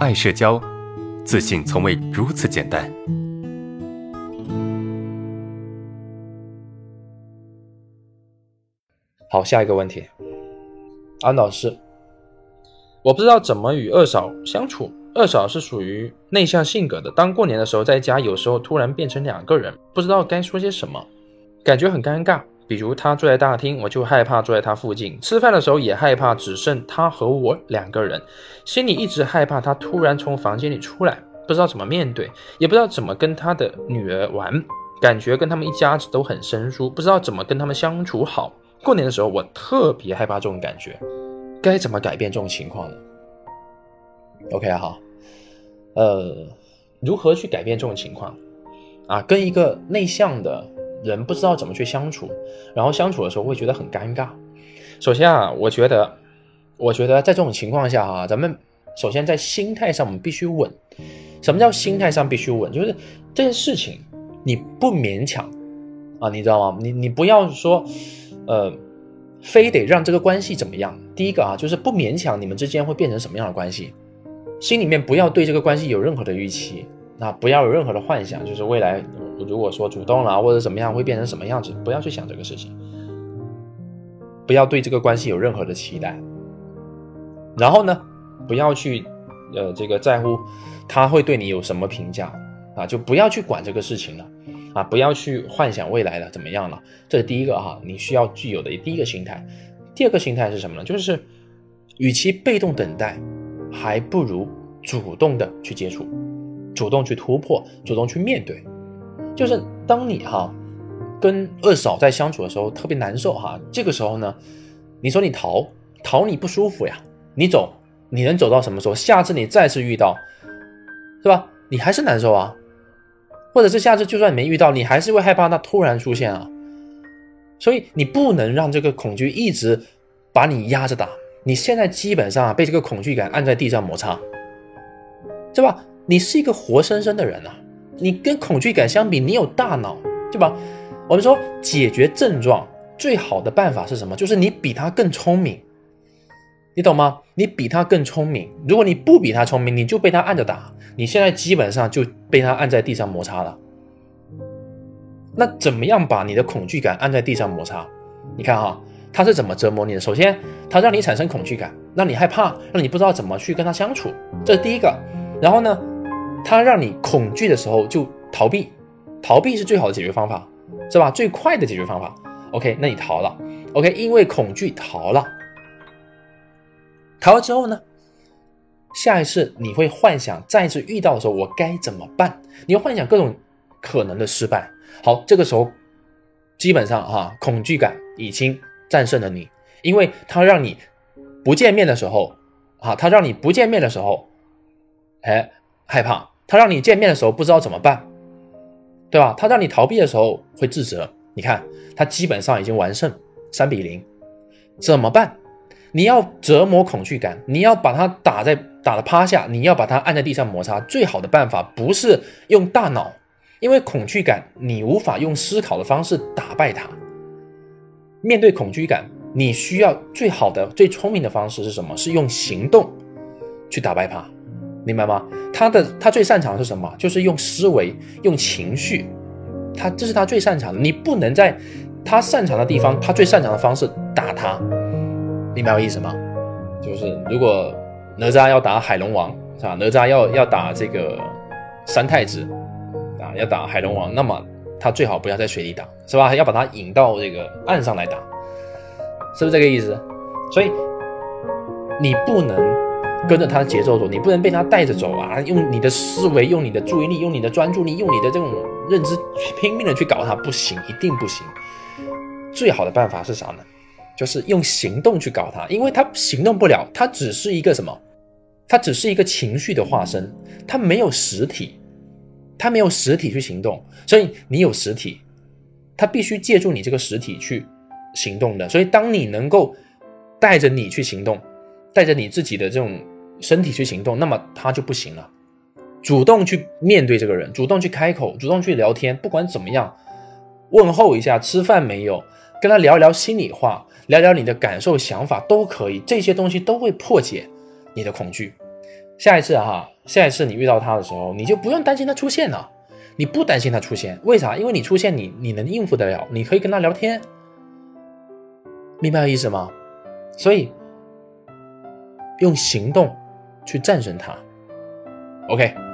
爱社交，自信从未如此简单。好，下一个问题，安老师，我不知道怎么与二嫂相处。二嫂是属于内向性格的，当过年的时候在家，有时候突然变成两个人，不知道该说些什么，感觉很尴尬。比如他坐在大厅，我就害怕坐在他附近；吃饭的时候也害怕只剩他和我两个人，心里一直害怕他突然从房间里出来，不知道怎么面对，也不知道怎么跟他的女儿玩，感觉跟他们一家子都很生疏，不知道怎么跟他们相处好。过年的时候我特别害怕这种感觉，该怎么改变这种情况呢？OK 哈，呃，如何去改变这种情况啊？跟一个内向的人不知道怎么去相处，然后相处的时候会觉得很尴尬。首先啊，我觉得，我觉得在这种情况下哈，咱们首先在心态上我们必须稳。什么叫心态上必须稳？就是这件事情你不勉强啊，你知道吗？你你不要说，呃，非得让这个关系怎么样。第一个啊，就是不勉强你们之间会变成什么样的关系。心里面不要对这个关系有任何的预期，那不要有任何的幻想，就是未来如果说主动了或者怎么样会变成什么样子，不要去想这个事情，不要对这个关系有任何的期待。然后呢，不要去呃这个在乎他会对你有什么评价啊，就不要去管这个事情了啊，不要去幻想未来了怎么样了，这是第一个哈，你需要具有的第一个心态。第二个心态是什么呢？就是与其被动等待。还不如主动的去接触，主动去突破，主动去面对。就是当你哈跟二嫂在相处的时候特别难受哈，这个时候呢，你说你逃逃你不舒服呀，你走你能走到什么时候？下次你再次遇到，是吧？你还是难受啊，或者是下次就算没遇到，你还是会害怕他突然出现啊。所以你不能让这个恐惧一直把你压着打。你现在基本上啊被这个恐惧感按在地上摩擦，是吧？你是一个活生生的人啊，你跟恐惧感相比，你有大脑，对吧？我们说解决症状最好的办法是什么？就是你比他更聪明，你懂吗？你比他更聪明。如果你不比他聪明，你就被他按着打。你现在基本上就被他按在地上摩擦了。那怎么样把你的恐惧感按在地上摩擦？你看哈。他是怎么折磨你的？首先，他让你产生恐惧感，让你害怕，让你不知道怎么去跟他相处，这是第一个。然后呢，他让你恐惧的时候就逃避，逃避是最好的解决方法，是吧？最快的解决方法。OK，那你逃了。OK，因为恐惧逃了，逃了之后呢，下一次你会幻想再次遇到的时候我该怎么办？你会幻想各种可能的失败。好，这个时候基本上哈，恐惧感已经。战胜了你，因为他让你不见面的时候，啊，他让你不见面的时候，哎，害怕；他让你见面的时候不知道怎么办，对吧？他让你逃避的时候会自责。你看，他基本上已经完胜，三比零，怎么办？你要折磨恐惧感，你要把它打在打的趴下，你要把它按在地上摩擦。最好的办法不是用大脑，因为恐惧感你无法用思考的方式打败它。面对恐惧感，你需要最好的、最聪明的方式是什么？是用行动去打败它，明白吗？他的他最擅长的是什么？就是用思维、用情绪，他这是他最擅长的。你不能在他擅长的地方，他最擅长的方式打他，明白我意思吗？就是如果哪吒要打海龙王，是吧？哪吒要要打这个三太子啊，要打海龙王，那么。他最好不要在水里打，是吧？要把他引到这个岸上来打，是不是这个意思？所以你不能跟着他的节奏走，你不能被他带着走啊！用你的思维，用你的注意力，用你的专注力，用你的这种认知，拼命的去搞他，不行，一定不行。最好的办法是啥呢？就是用行动去搞他，因为他行动不了，他只是一个什么？他只是一个情绪的化身，他没有实体。他没有实体去行动，所以你有实体，他必须借助你这个实体去行动的。所以，当你能够带着你去行动，带着你自己的这种身体去行动，那么他就不行了。主动去面对这个人，主动去开口，主动去聊天，不管怎么样，问候一下，吃饭没有，跟他聊聊心里话，聊聊你的感受、想法都可以。这些东西都会破解你的恐惧。下一次哈，下一次你遇到他的时候，你就不用担心他出现了。你不担心他出现，为啥？因为你出现，你你能应付得了，你可以跟他聊天，明白意思吗？所以用行动去战胜它。OK。